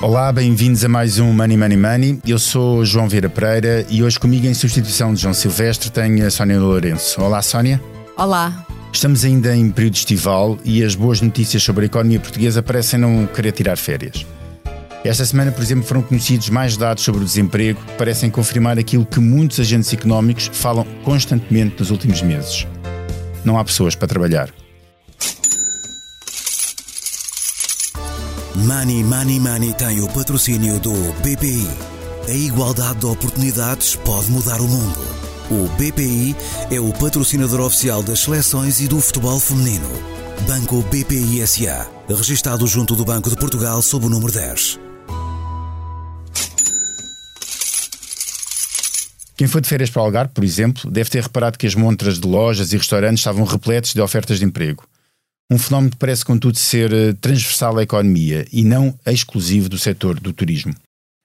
Olá, bem-vindos a mais um Money Money Money. Eu sou João Vieira Pereira e hoje comigo em substituição de João Silvestre tenho a Sónia Lourenço. Olá, Sónia. Olá. Estamos ainda em período estival e as boas notícias sobre a economia portuguesa parecem não querer tirar férias. Esta semana, por exemplo, foram conhecidos mais dados sobre o desemprego que parecem confirmar aquilo que muitos agentes económicos falam constantemente nos últimos meses. Não há pessoas para trabalhar. Money Money Money tem o patrocínio do BPI. A igualdade de oportunidades pode mudar o mundo. O BPI é o patrocinador oficial das seleções e do futebol feminino. Banco BPI SA, registado junto do Banco de Portugal sob o número 10. Quem foi de férias para o Algarve, por exemplo, deve ter reparado que as montras de lojas e restaurantes estavam repletas de ofertas de emprego. Um fenómeno que parece, contudo, ser eh, transversal à economia e não exclusivo do setor do turismo.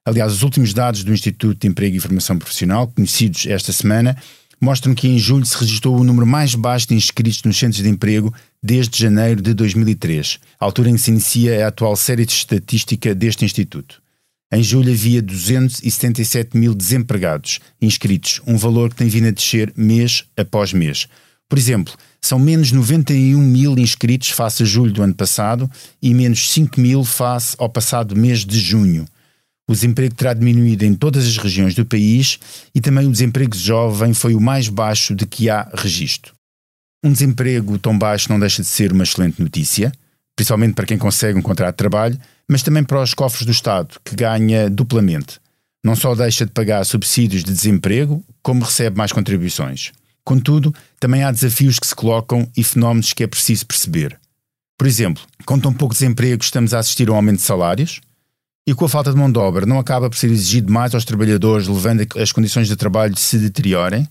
Aliás, os últimos dados do Instituto de Emprego e Formação Profissional, conhecidos esta semana, mostram que em julho se registrou o número mais baixo de inscritos nos centros de emprego desde janeiro de 2003, a altura em que se inicia a atual série de estatística deste Instituto. Em julho havia 277 mil desempregados inscritos, um valor que tem vindo a descer mês após mês. Por exemplo, são menos 91 mil inscritos face a julho do ano passado e menos 5 mil face ao passado mês de junho. O desemprego terá diminuído em todas as regiões do país e também o desemprego jovem foi o mais baixo de que há registro. Um desemprego tão baixo não deixa de ser uma excelente notícia, principalmente para quem consegue um contrato de trabalho, mas também para os cofres do Estado, que ganha duplamente. Não só deixa de pagar subsídios de desemprego, como recebe mais contribuições. Contudo, também há desafios que se colocam e fenómenos que é preciso perceber. Por exemplo, com tão pouco desemprego estamos a assistir a um aumento de salários e com a falta de mão de obra não acaba por ser exigido mais aos trabalhadores, levando a que as condições de trabalho se deteriorem?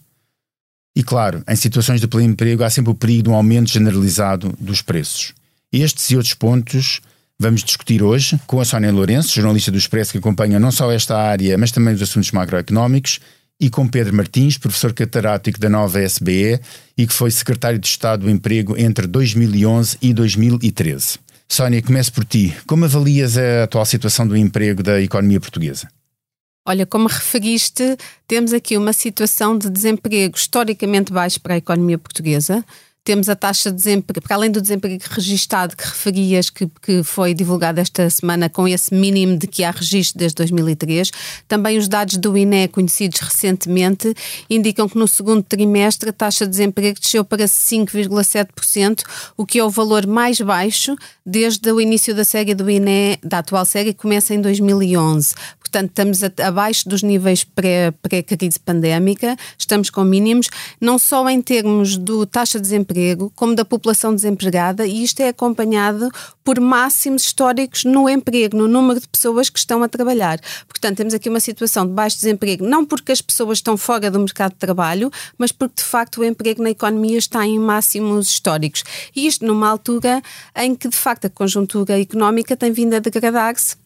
E claro, em situações de pleno emprego há sempre o perigo de um aumento generalizado dos preços. Estes e outros pontos vamos discutir hoje com a Sónia Lourenço, jornalista do Expresso que acompanha não só esta área, mas também os assuntos macroeconómicos, e com Pedro Martins, professor catedrático da nova SBE e que foi secretário de Estado do Emprego entre 2011 e 2013. Sónia, começo por ti. Como avalias a atual situação do emprego da economia portuguesa? Olha, como referiste, temos aqui uma situação de desemprego historicamente baixo para a economia portuguesa temos a taxa de desemprego, para além do desemprego registado que referias, que, que foi divulgado esta semana com esse mínimo de que há registro desde 2003, também os dados do INE conhecidos recentemente indicam que no segundo trimestre a taxa de desemprego desceu para 5,7%, o que é o valor mais baixo desde o início da série do INE, da atual série, que começa em 2011 portanto estamos abaixo dos níveis pré-crise pré pandémica, estamos com mínimos, não só em termos do taxa de desemprego, como da população desempregada, e isto é acompanhado por máximos históricos no emprego, no número de pessoas que estão a trabalhar. Portanto, temos aqui uma situação de baixo desemprego, não porque as pessoas estão fora do mercado de trabalho, mas porque de facto o emprego na economia está em máximos históricos. E isto numa altura em que de facto a conjuntura económica tem vindo a degradar-se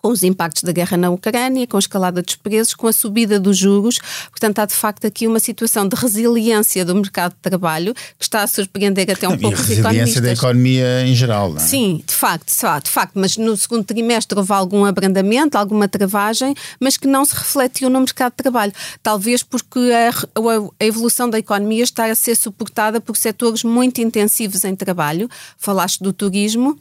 com os impactos da guerra na Ucrânia, com a escalada dos preços, com a subida dos juros. Portanto, há de facto aqui uma situação de resiliência do mercado de trabalho que está a surpreender até um e pouco os economistas. resiliência da economia em geral, não é? Sim, de facto, de facto, mas no segundo trimestre houve algum abrandamento, alguma travagem, mas que não se refletiu no mercado de trabalho. Talvez porque a, a evolução da economia está a ser suportada por setores muito intensivos em trabalho. Falaste do turismo,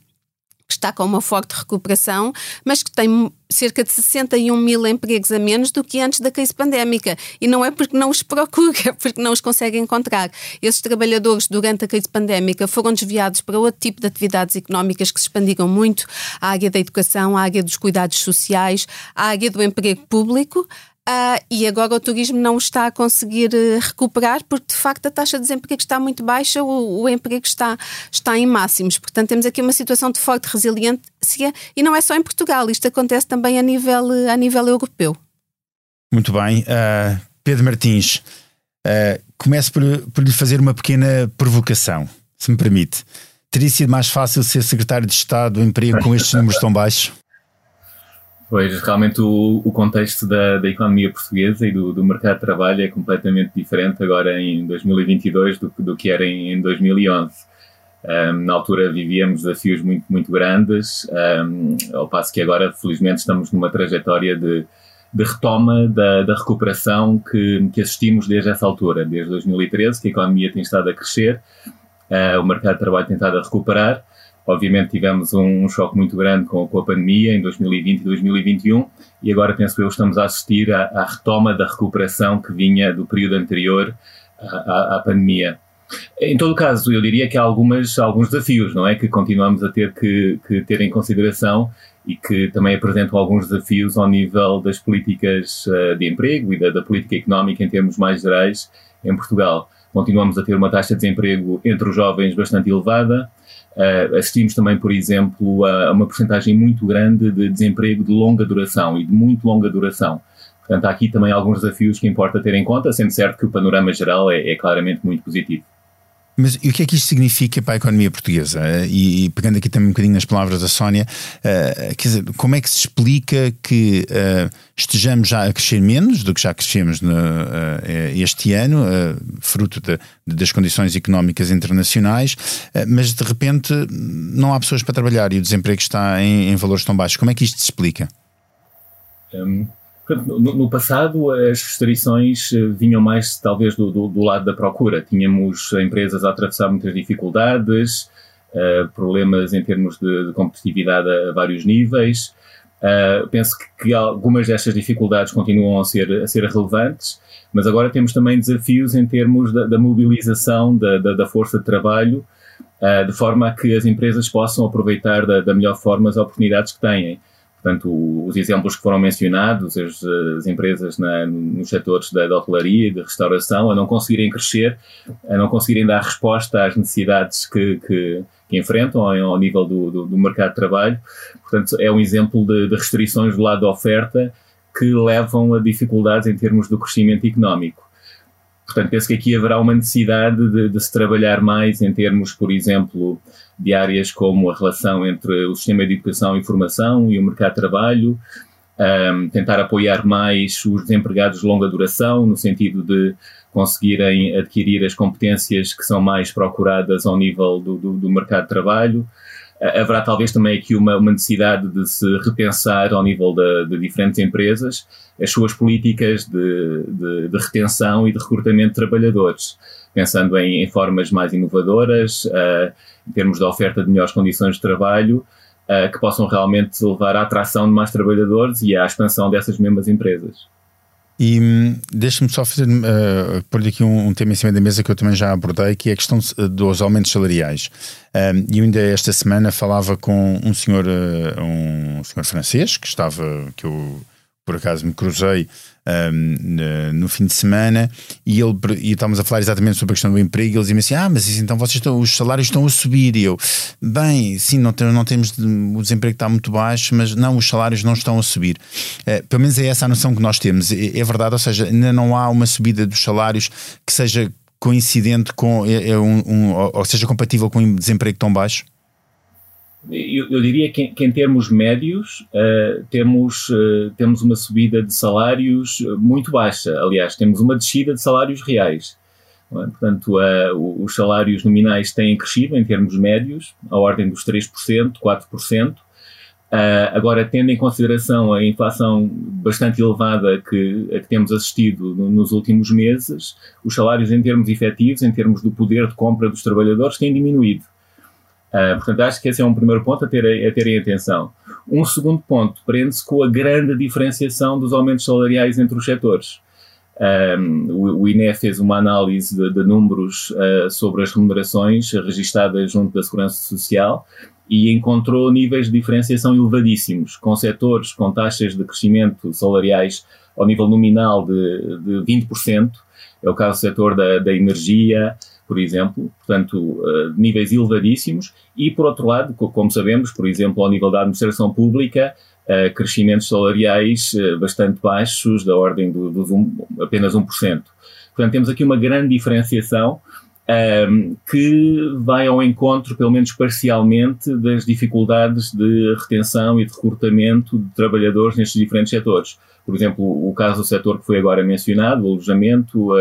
que está com uma forte recuperação, mas que tem cerca de 61 mil empregos a menos do que antes da crise pandémica. E não é porque não os procura, é porque não os consegue encontrar. Esses trabalhadores, durante a crise pandémica, foram desviados para outro tipo de atividades económicas que se expandiram muito à área da educação, à área dos cuidados sociais, à área do emprego público. Uh, e agora o turismo não está a conseguir uh, recuperar porque de facto a taxa de desemprego está muito baixa, o, o, emprego está, está em máximos. Portanto, temos aqui uma situação de forte resiliência e não é só em Portugal, isto acontece também a nível, a nível europeu. Muito bem. Uh, Pedro Martins, começo por, por lhe fazer uma pequena provocação, se me permite. Teria sido mais fácil ser secretário de Estado do Emprego com estes números tão baixos? Pois, realmente o, o contexto da, da, economia portuguesa e do, do, mercado de trabalho é completamente diferente agora em 2022 do, do que era em, em 2011. Um, na altura vivíamos desafios muito, muito grandes, um, ao passo que agora, felizmente, estamos numa trajetória de, de retoma da, da recuperação que, que, assistimos desde essa altura, desde 2013, que a economia tem estado a crescer, uh, o mercado de trabalho tem estado a recuperar. Obviamente tivemos um, um choque muito grande com, com, a pandemia em 2020 e 2021 e agora, penso eu, estamos a assistir à, à retoma da recuperação que vinha do período anterior à, à, à pandemia. Em todo caso, eu diria que há algumas, alguns desafios, não é? Que continuamos a ter que, que, ter em consideração e que também apresentam alguns desafios ao nível das políticas uh, de emprego e da, da, política económica em termos mais gerais em Portugal. Continuamos a ter uma taxa de desemprego entre os jovens bastante elevada. Uh, assistimos também, por exemplo, a, uma porcentagem muito grande de desemprego de longa duração e de muito longa duração. Portanto, há aqui também alguns desafios que importa ter em conta, sendo certo que o panorama geral é, é claramente muito positivo. Mas e o que é que isto significa para a economia portuguesa? E, e pegando aqui também um bocadinho nas palavras da Sónia, uh, quer dizer, como é que se explica que uh, estejamos já a crescer menos do que já crescemos no, uh, este ano, fruto de, das condições económicas internacionais, mas de repente não há pessoas para trabalhar e o desemprego está em, em valores tão baixos? Como é que isto se explica? Um, no, passado, as restrições eh, vinham mais, talvez, do, do, do, lado da procura. Tínhamos empresas a atravessar muitas dificuldades, uh, problemas em termos de, de competitividade a, vários níveis. Uh, penso que, que, algumas destas dificuldades continuam a ser, a ser relevantes, mas agora temos também desafios em termos da, da mobilização da, da, da, força de trabalho, uh, de forma a que as empresas possam aproveitar da melhor forma as oportunidades que têm. Portanto, os exemplos que foram mencionados, as, as empresas na, nos setores da, da hotelaria e de restauração, a não conseguirem crescer, a não conseguirem dar resposta às necessidades que, que, que enfrentam ao, ao nível do, do, do, mercado de trabalho. Portanto, é um exemplo de, de restrições do lado da oferta que levam a dificuldades em termos do crescimento económico. Portanto, penso que aqui haverá uma necessidade de, de, se trabalhar mais em termos, por exemplo, de áreas como a relação entre o sistema de educação e formação e o mercado de trabalho, um, tentar apoiar mais os desempregados de longa duração, no sentido de conseguirem adquirir as competências que são mais procuradas ao nível do, do, do mercado de trabalho. Uh, haverá talvez também aqui uma, uma, necessidade de se repensar ao nível de, de diferentes empresas as suas políticas de, de, de, retenção e de recrutamento de trabalhadores, pensando em, em formas mais inovadoras, uh, em termos de oferta de melhores condições de trabalho, uh, que possam realmente levar à atração de mais trabalhadores e à expansão dessas mesmas empresas. E hum, deixe-me só fazer, uh, pôr aqui um, um, tema em cima da mesa que eu também já abordei, que é a questão dos aumentos salariais. Um, e ainda esta semana falava com um senhor, uh, um senhor francês que estava, que eu por acaso me cruzei um, no fim de semana e, ele, e estávamos a falar exatamente sobre a questão do emprego e ele dizia-me assim, ah, mas isso, então vocês estão, os salários estão a subir e eu, bem, sim, não, tem, não temos, o desemprego está muito baixo, mas não, os salários não estão a subir. Uh, pelo menos é essa a noção que nós temos, é, é verdade, ou seja, ainda não há uma subida dos salários que seja coincidente com, é, é um, um, ou seja compatível com um desemprego tão baixo? Eu, eu, diria que, que, em termos médios uh, temos, uh, temos uma subida de salários muito baixa. Aliás, temos uma descida de salários reais. É? Portanto, uh, os salários nominais têm crescido em termos médios, à ordem dos 3%, 4%. agora, tendo em consideração a inflação bastante elevada que, a que temos assistido no, nos últimos meses, os salários em termos efetivos, em termos do poder de compra dos trabalhadores, têm diminuído. Uh, portanto, acho que esse é um primeiro ponto a, ter, a terem atenção. Um segundo ponto prende-se com a grande diferenciação dos aumentos salariais entre os setores. Um, o, o INE fez uma análise de, de números uh, sobre as remunerações registadas junto da Segurança Social e encontrou níveis de diferenciação elevadíssimos, com setores com taxas de crescimento salariais ao nível nominal de, de 20%, é o caso do setor da, da energia, por exemplo, portanto, uh, níveis elevadíssimos, e por outro lado, como sabemos, por exemplo, ao nível da administração pública, uh, crescimentos salariais uh, bastante baixos, da ordem dos do, um, apenas 1%. Portanto, temos aqui uma grande diferenciação um, ehm, que vai ao encontro, pelo menos parcialmente, das dificuldades de retenção e de recrutamento de trabalhadores nestes diferentes setores. Por exemplo, o caso do setor que foi agora mencionado, o alojamento,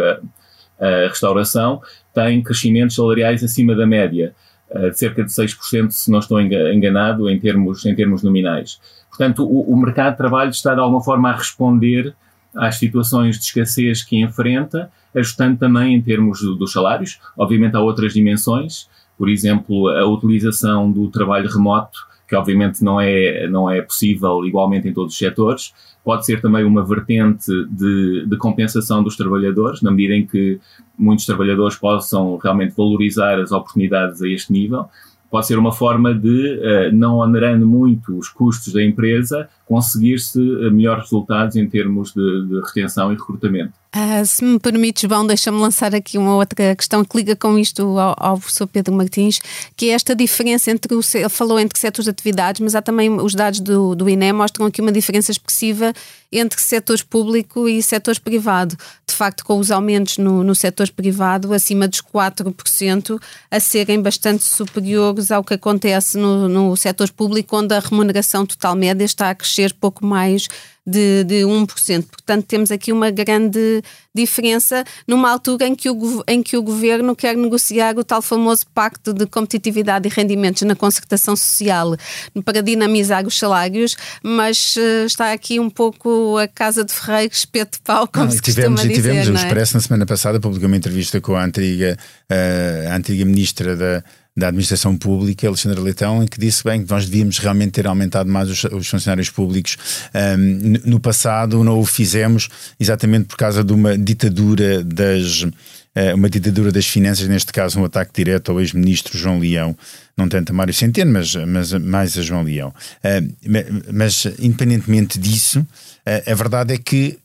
a restauração, tem crescimentos salariais acima da média. uh, de cerca de 6%, se não estou enganado, em termos, em termos nominais. Portanto, o, o mercado de trabalho está de alguma forma a responder às situações de escassez que enfrenta, ajustando também em termos dos salários. Obviamente há outras dimensões, por exemplo, a utilização do trabalho remoto, que obviamente não é, não é possível igualmente em todos os setores. Pode ser também uma vertente de, de compensação dos trabalhadores, na medida em que muitos trabalhadores possam realmente valorizar as oportunidades a este nível pode ser uma forma de, uh, não onerando muito os custos da empresa, conseguir-se eh, melhores resultados em termos de, de retenção e recrutamento. Uh, se me permites, João, deixa-me lançar aqui uma outra questão que liga com isto ao, ao professor Pedro Martins, que é esta diferença entre o. Ele falou entre setores de atividades, mas há também os dados do, do INE mostram aqui uma diferença expressiva entre setores público e setores privado. De facto, com os aumentos no, no setor privado acima dos 4%, a serem bastante superiores ao que acontece no, no setor público, onde a remuneração total média está a crescer pouco mais de, de 1%. Portanto, temos aqui uma grande diferença numa altura em que, o, em que o governo quer negociar o tal famoso pacto de competitividade e rendimentos na concertação social para dinamizar os salários, mas uh, está aqui um pouco a casa de ferreiro, espeto de pau, como não, se tivemos, costuma dizer. Tivemos, o é? Expresso na semana passada publicou uma entrevista com a antiga, uh, a antiga ministra da da Administração Pública, Alexandre Leitão, em que disse bem que nós devíamos realmente ter aumentado mais os, os funcionários públicos. Um, no passado não o fizemos exatamente por causa de uma ditadura das eh, uma ditadura das finanças, neste caso um ataque direto ao ex-ministro João Leão, não tanto a Mário Centeno, mas, mas mais a João Leão. Mas, independentemente disso, a verdade é que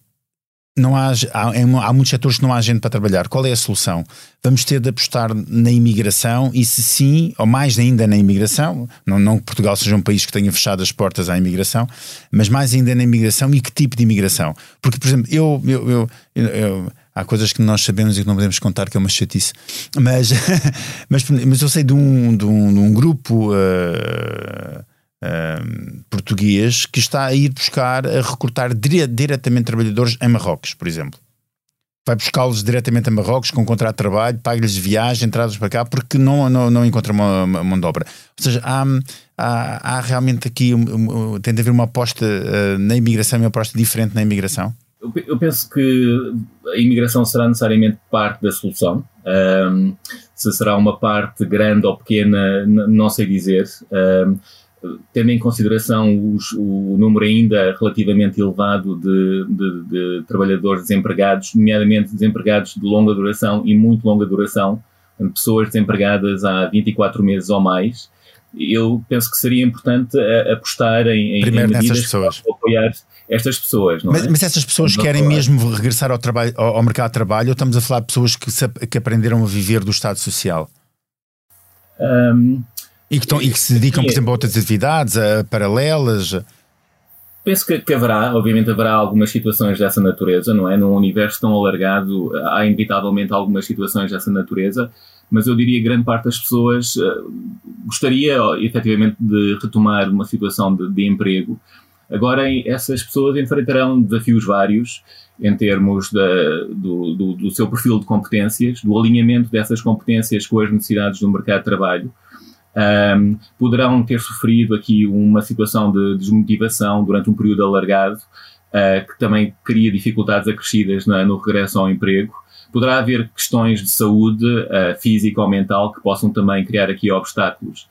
não há, há, há, muitos setores que não há gente para trabalhar. Qual é a solução? Vamos ter de apostar na imigração e, se sim, ou mais ainda na imigração, não, não que Portugal seja um país que tenha fechado as portas à imigração, mas mais ainda na imigração e que tipo de imigração? Porque, por exemplo, eu, eu, eu, eu há coisas que nós sabemos e que não podemos contar, que é uma chatice, mas, mas, mas eu sei de um, de um, de um grupo. Uh, português que está a ir buscar, a recrutar dire diretamente trabalhadores em Marrocos, por exemplo. Vai buscá-los diretamente a Marrocos com um contrato de trabalho, paga-lhes viagem, entradas para cá, porque não, não, não encontra uma mão de obra. Ou seja, há, há, há realmente aqui, um, um, tem de haver uma aposta uh, na imigração e uma aposta diferente na imigração? Eu penso que a imigração será necessariamente parte da solução. Se será uma parte grande ou pequena, não sei dizer. Tendo em consideração os, o número ainda relativamente elevado de, de, de, trabalhadores desempregados, nomeadamente desempregados de longa duração e muito longa duração, pessoas desempregadas há 24 meses ou mais, eu penso que seria importante apostar em, em, Primeiro em medidas pessoas. para apoiar estas pessoas. mas, é? mas essas pessoas não querem mesmo regressar ao, trabalho, ao, ao, mercado de trabalho ou estamos a falar de pessoas que, que aprenderam a viver do Estado Social? Um, e que, estão, e que se dedicam, por exemplo, a outras atividades, a paralelas? Penso que, que, haverá, obviamente haverá algumas situações dessa natureza, não é? Num universo tão alargado, há inevitavelmente algumas situações dessa natureza, mas eu diria que grande parte das pessoas uh, gostaria efetivamente de retomar uma situação de, de emprego. Agora, essas pessoas enfrentarão desafios vários em termos da, do, do, do seu perfil de competências, do alinhamento dessas competências com as necessidades do mercado de trabalho um, poderão ter sofrido aqui uma situação de desmotivação durante um período alargado, uh, que também cria dificuldades acrescidas na, no regresso ao emprego. Poderá haver questões de saúde uh, física ou mental que possam também criar aqui obstáculos.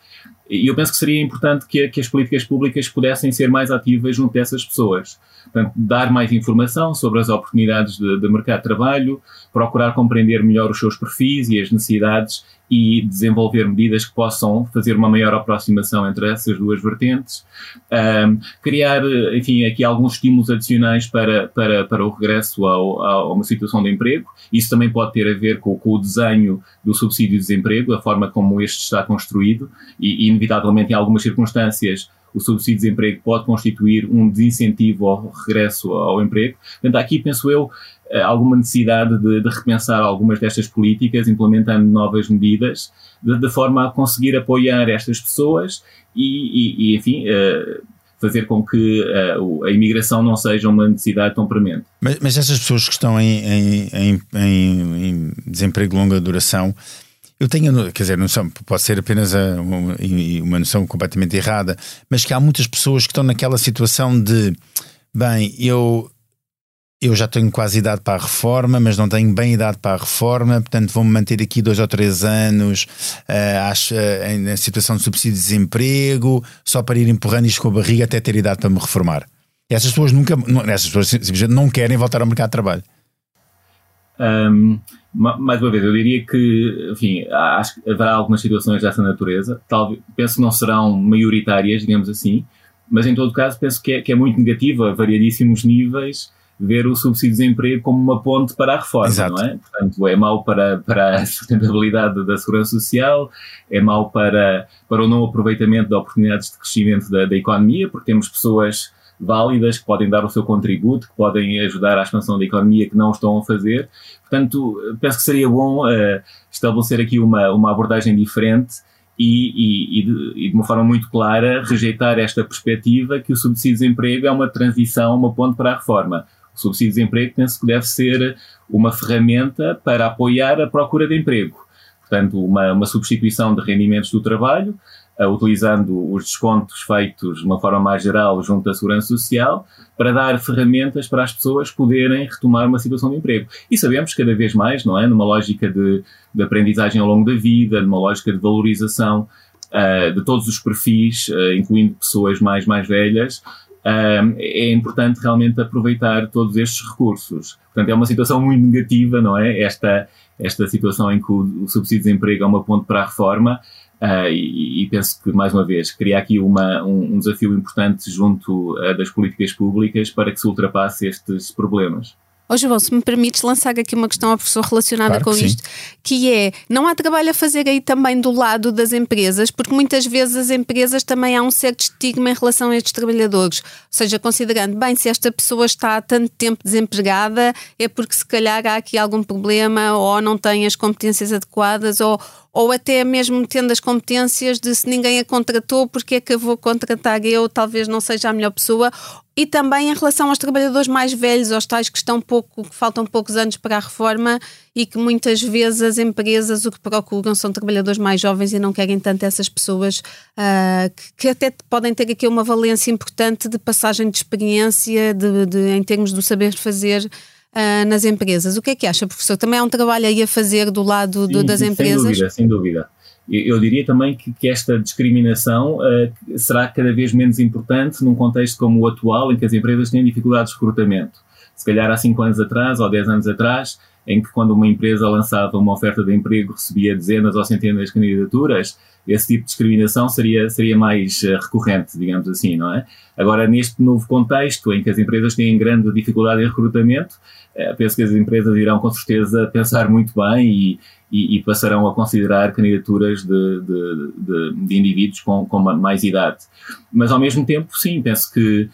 E eu penso que seria importante que, que as políticas públicas pudessem ser mais ativas junto dessas pessoas. Portanto, dar mais informação sobre as oportunidades de, de mercado de trabalho, procurar compreender melhor os seus perfis e as necessidades e desenvolver medidas que possam fazer uma maior aproximação entre essas duas vertentes, um, criar, enfim, aqui alguns estímulos adicionais para, para, para o regresso ao, a uma situação de emprego. Isso também pode ter a ver com, com, o desenho do subsídio de desemprego, a forma como este está construído e, inevitavelmente, em algumas circunstâncias, o subsídio de desemprego pode constituir um desincentivo ao regresso ao emprego. Portanto, aqui penso eu eh, alguma necessidade de, de, repensar algumas destas políticas, implementando novas medidas, de, de forma a conseguir apoiar estas pessoas e, e, e enfim, uh, fazer com que uh, a imigração não seja uma necessidade tão premente. Mas, mas essas pessoas que estão em, em, em, em desemprego de longa duração, Eu tenho, quer dizer, noção, pode ser apenas uma, noção completamente errada, mas que há muitas pessoas que estão naquela situação de, bem, eu eu já tenho quase idade para a reforma, mas não tenho bem idade para a reforma, portanto vou-me manter aqui dois ou três anos uh, acho, uh, na situação de subsídio de desemprego, só para ir empurrando isto com a barriga até ter idade para me reformar. Essas pessoas nunca, essas pessoas simplesmente não querem voltar ao mercado de trabalho. Um, mais uma vez, eu diria que, enfim, acho que haverá algumas situações dessa natureza. Talvez, penso que não serão maioritárias, digamos assim, mas em todo caso penso que é, que é muito negativo a variadíssimos níveis ver o subsídio de desemprego como uma ponte para a reforma, Exato. não é? Portanto, é mau para, para a sustentabilidade da segurança social, é mau para, para o não aproveitamento de oportunidades de crescimento da, da economia, porque temos pessoas válidas que podem dar o seu contributo, que podem ajudar à expansão da economia que não estão a fazer. Portanto, penso que seria bom uh, estabelecer aqui uma, uma abordagem diferente e, e, e, de, e, de, uma forma muito clara rejeitar esta perspectiva que o subsídio de desemprego é uma transição, uma ponte para a reforma. O subsídio de desemprego penso que deve ser uma ferramenta para apoiar a procura de emprego. Portanto, uma, uma substituição de rendimentos do trabalho utilizando os descontos feitos de uma forma mais geral junto da Segurança Social, para dar ferramentas para as pessoas poderem retomar uma situação de emprego. E sabemos cada vez mais, não é? Numa lógica de, de aprendizagem ao longo da vida, numa lógica de valorização uh, de todos os perfis, uh, incluindo pessoas mais, mais velhas, Uh, é importante realmente aproveitar todos estes recursos. Portanto, é uma situação muito negativa, não é? Esta, esta situação em que o, o subsídio de desemprego é uma ponte para a reforma, Uh, e, e, penso que, mais uma vez, cria aqui uma, um, um desafio importante junto uh, das políticas públicas para que se ultrapasse estes problemas. Ó oh, João, se me permites lançar aqui uma questão ao professor relacionada claro com isto, que é, não há trabalho a fazer aí também do lado das empresas, porque muitas vezes as empresas também há um certo estigma em relação a estes trabalhadores. Ou seja, considerando, bem, se esta pessoa está há tanto tempo desempregada, é porque se calhar há aqui algum problema, ou não tem as competências adequadas, ou, ou até mesmo tendo as competências de se ninguém a contratou, porque é que eu vou contratar eu, talvez não seja a melhor pessoa, e também em relação aos trabalhadores mais velhos, aos tais que estão pouco, que faltam poucos anos para a reforma e que muitas vezes as empresas o que procuram são trabalhadores mais jovens e não querem tanto essas pessoas uh, que, que, até podem ter aqui uma valência importante de passagem de experiência, de, de em termos do saber fazer uh, nas empresas. O que é que acha, professor? Também há um trabalho aí a fazer do lado do, das empresas? Sem dúvida, sem dúvida. Eu, diria também que, que esta discriminação uh, será cada vez menos importante num contexto como o atual, em que as empresas têm dificuldades de recrutamento. Se calhar há 5 anos atrás ou 10 anos atrás, em que quando uma empresa lançava uma oferta de emprego recebia dezenas ou centenas de candidaturas, esse tipo de discriminação seria, seria mais uh, recorrente, digamos assim, não é? Agora, neste novo contexto em que as empresas têm grande dificuldade em recrutamento, uh, penso que as empresas irão com certeza pensar muito bem e, e, e passarão a considerar candidaturas de, de, de, de indivíduos com, com mais idade. Mas, ao mesmo tempo, sim, penso que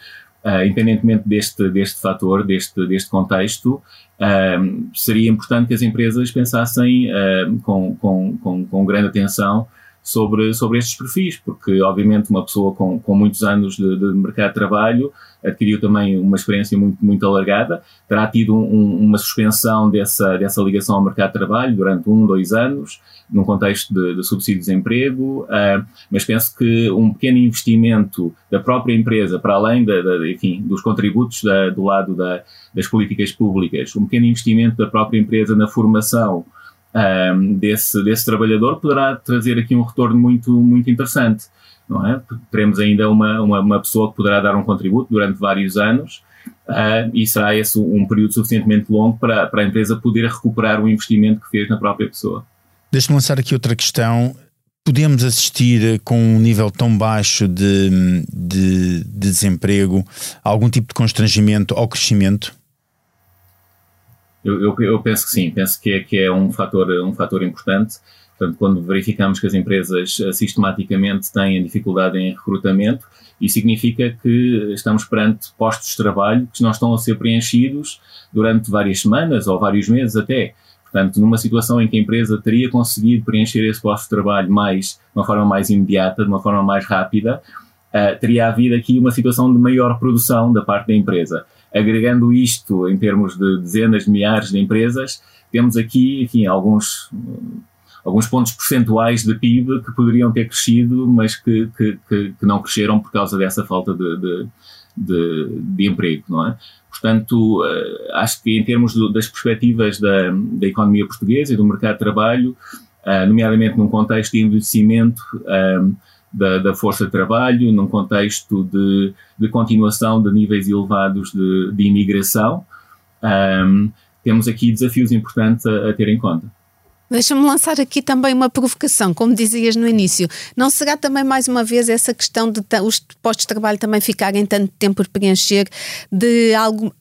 Uh, independentemente deste, deste fator, deste, deste contexto, uh, seria importante que as empresas pensassem uh, com, com, com, com grande atenção sobre, sobre estes perfis, porque obviamente uma pessoa com, com muitos anos de, de mercado de trabalho adquiriu também uma experiência muito, muito alargada, terá tido um, uma suspensão dessa, dessa ligação ao mercado de trabalho durante um, dois anos, num contexto de, de subsídio de desemprego, uh, mas penso que um pequeno investimento da própria empresa, para além da, da enfim, dos contributos da, do lado da, das políticas públicas, um pequeno investimento da própria empresa na formação um, desse, desse trabalhador poderá trazer aqui um retorno muito, muito interessante. Não é? Teremos ainda uma, uma, uma pessoa que poderá dar um contributo durante vários anos uh, e será esse um período suficientemente longo para, para a empresa poder recuperar o investimento que fez na própria pessoa. Deixa-me lançar aqui outra questão. Podemos assistir com um nível tão baixo de, de, de desemprego a algum tipo de constrangimento ao crescimento? Eu, eu, eu, penso que sim, penso que é, que é um, fator, um fator importante. Portanto, quando verificamos que as empresas eh, sistematicamente têm dificuldade em recrutamento, isso significa que estamos perante postos de trabalho que não estão a ser preenchidos durante várias semanas ou vários meses até. Portanto, numa situação em que a empresa teria conseguido preencher esse posto de trabalho mais, de uma forma mais imediata, de uma forma mais rápida, uh, teria havido aqui uma situação de maior produção da parte da empresa agregando isto em termos de dezenas de milhares de empresas, temos aqui, enfim, alguns, alguns pontos percentuais de PIB que poderiam ter crescido, mas que, que, que, que não cresceram por causa dessa falta de, de, de, de emprego, não é? Portanto, uh, acho que em termos do, das perspectivas da, da economia portuguesa e do mercado de trabalho, uh, nomeadamente num contexto de envelhecimento uh, da, da, força de trabalho, num contexto de, de continuação de níveis elevados de, de imigração, um, temos aqui desafios importantes a, a ter em conta. Deixa-me lançar aqui também uma provocação, como dizias no início. Não será também mais uma vez essa questão de os postos de trabalho também ficarem tanto tempo por preencher, de algo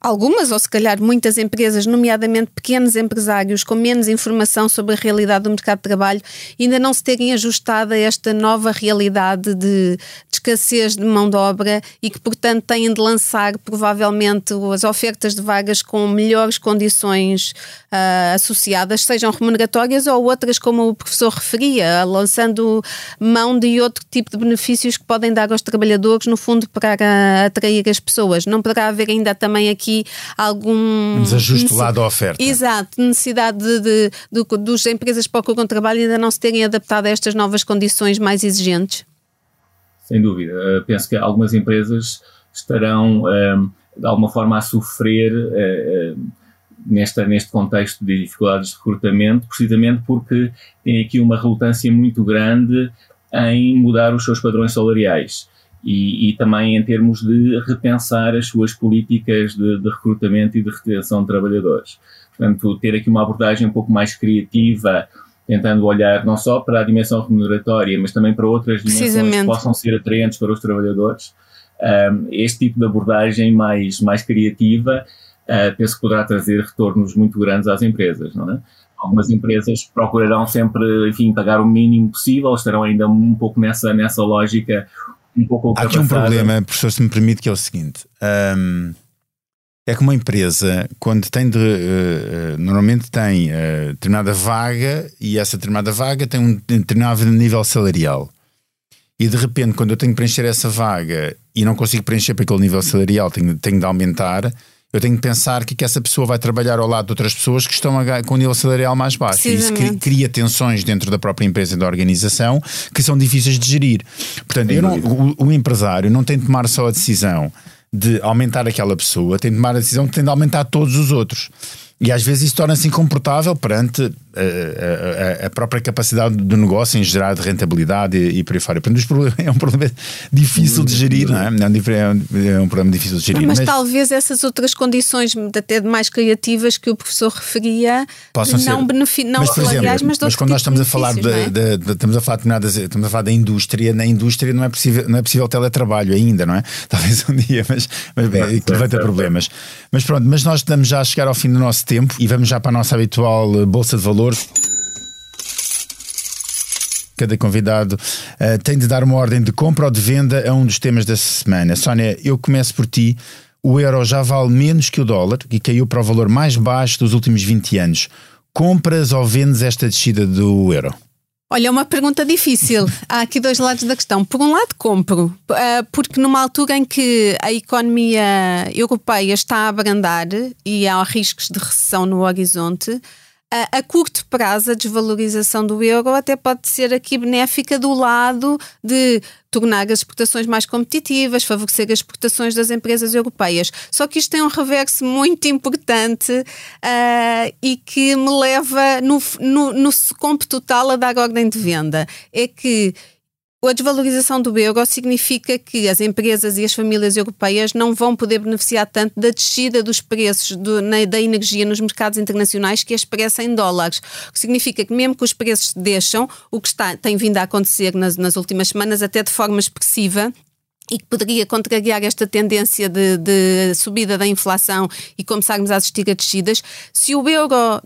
algumas, ou se calhar muitas empresas, nomeadamente pequenos empresários com menos informação sobre a realidade do mercado de trabalho, ainda não se terem ajustado a esta nova realidade de, de escassez de mão de obra e que, portanto, têm de lançar provavelmente as ofertas de vagas com melhores condições uh, associadas, sejam remuneratórias ou outras, como o professor referia, lançando mão de outro tipo de benefícios que podem dar aos trabalhadores, no fundo, para atrair as pessoas. Não poderá haver ainda também aqui aqui algum. Um desajuste lá da oferta. Exato, necessidade de, de, de, dos empresas que procuram trabalho ainda não se terem adaptado a estas novas condições mais exigentes? Sem dúvida. Uh, penso que algumas empresas estarão, uh, de alguma forma, a sofrer. Uh, nesta, neste contexto de dificuldades de recrutamento, precisamente porque tem aqui uma relutância muito grande em mudar os seus padrões salariais e, e, também em termos de repensar as suas políticas de, de, recrutamento e de retenção de trabalhadores. Portanto, ter aqui uma abordagem um pouco mais criativa, tentando olhar não só para a dimensão remuneratória, mas também para outras dimensões que possam ser atraentes para os trabalhadores. Um, este tipo de abordagem mais, mais criativa, uh, penso que poderá trazer retornos muito grandes às empresas, não é? Algumas empresas procurarão sempre, enfim, pagar o mínimo possível, estarão ainda um pouco nessa, nessa lógica um pouco Há aqui um problema, professor, se me permite, que é o seguinte. Um, é que uma empresa, quando tem de. Uh, normalmente tem uh, determinada vaga e essa determinada vaga tem um determinado nível salarial. E de repente, quando eu tenho que preencher essa vaga e não consigo preencher para aquele nível salarial, tenho, tenho de aumentar eu tenho que pensar que, que essa pessoa vai trabalhar ao lado de outras pessoas que estão a, com um nível salarial mais baixo. E isso cria tensões dentro da própria empresa e da organização que são difíceis de gerir. Portanto, não, o, o, empresário não tem de tomar só a decisão de aumentar aquela pessoa, tem de tomar a decisão de tem de aumentar todos os outros. E às vezes isso torna-se incomportável perante a, a, a, própria capacidade do negócio em gerar de rentabilidade e, e por aí fora. Portanto, é um problema difícil de gerir, não é? É, é um, problema difícil de gerir. Mas, mas, talvez essas outras condições, até mais criativas, que o professor referia, Possam não beneficiam, não mas, mas, mas quando nós estamos a falar de, é? de, de, estamos a falar de estamos a falar da indústria, na indústria não é possível, não é possível teletrabalho ainda, não é? Talvez um dia, mas, mas bem, que levanta problemas. Mas pronto, mas nós estamos já a chegar ao fim do nosso tempo e vamos já para a nossa habitual Bolsa de Valor Cada convidado uh, tem de dar uma ordem de compra ou de venda a um dos temas da semana. Sónia, eu começo por ti. O euro já vale menos que o dólar e caiu para o valor mais baixo dos últimos 20 anos. Compras ou vendes esta descida do euro? Olha, é uma pergunta difícil. Há aqui dois lados da questão. Por um lado, compro, eh, porque numa altura em que a economia europeia está a abrandar e há riscos de recessão no horizonte, a, a, curto prazo, a desvalorização do euro até pode ser aqui benéfica do lado de tornar as exportações mais competitivas, favorecer as exportações das empresas europeias. Só que isto tem um reverso muito importante uh, e que me leva, no, no, no total, a dar ordem de venda. É que a desvalorização do euro significa que as empresas e as famílias europeias não vão poder beneficiar tanto da descida dos preços do, na, da energia nos mercados internacionais que expressa em dólares. O que significa que, mesmo que os preços deixam, o que está, tem vindo a acontecer nas, nas últimas semanas, até de forma expressiva, e que poderia contrariar esta tendência de, de, subida da inflação e começarmos a assistir a descidas, se o euro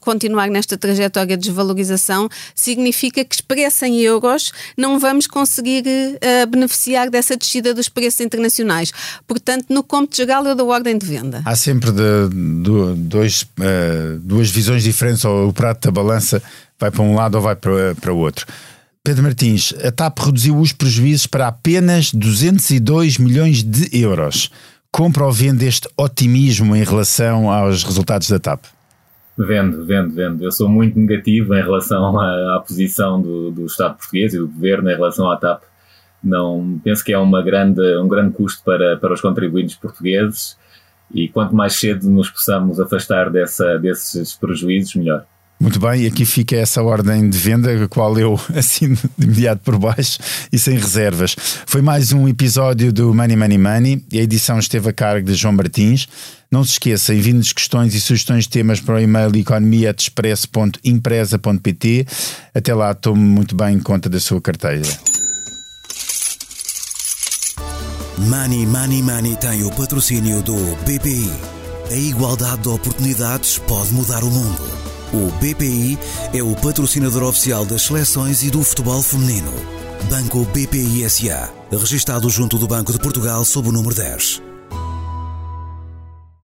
continuar nesta trajetória de desvalorização, significa que expressa em euros não vamos conseguir uh, beneficiar dessa descida dos preços internacionais. Portanto, no cômputo geral, eu dou ordem de venda. Há sempre de, de, dois, uh, duas visões diferentes, ou o prato da balança vai para um lado ou vai para o outro. Pedro Martins, a TAP reduziu os prejuízos para apenas 202 milhões de euros. Compra ou vende este otimismo em relação aos resultados da TAP? Vendo, vendo, vendo. Eu sou muito negativo em relação à, à posição do, do, Estado português e do governo em relação à TAP. Não, penso que é uma grande, um grande custo para, para os contribuintes portugueses e quanto mais cedo nos possamos afastar dessa, desses prejuízos, melhor. Muito bem, e aqui fica essa ordem de venda, a qual eu assino de imediato por baixo e sem reservas. Foi mais um episódio do Money Money Money e a edição esteve a cargo de João Martins. Não se esqueça, enviem-nos questões e sugestões de temas para o e-mail economia.express.empresa.pt. Até lá, tome muito bem conta da sua carteira. Money Money Money tem o patrocínio do BPI. A igualdade de oportunidades pode mudar o mundo. O BPI é o patrocinador oficial das seleções e do futebol feminino. Banco BPI SA, registado junto do Banco de Portugal sob o número 10.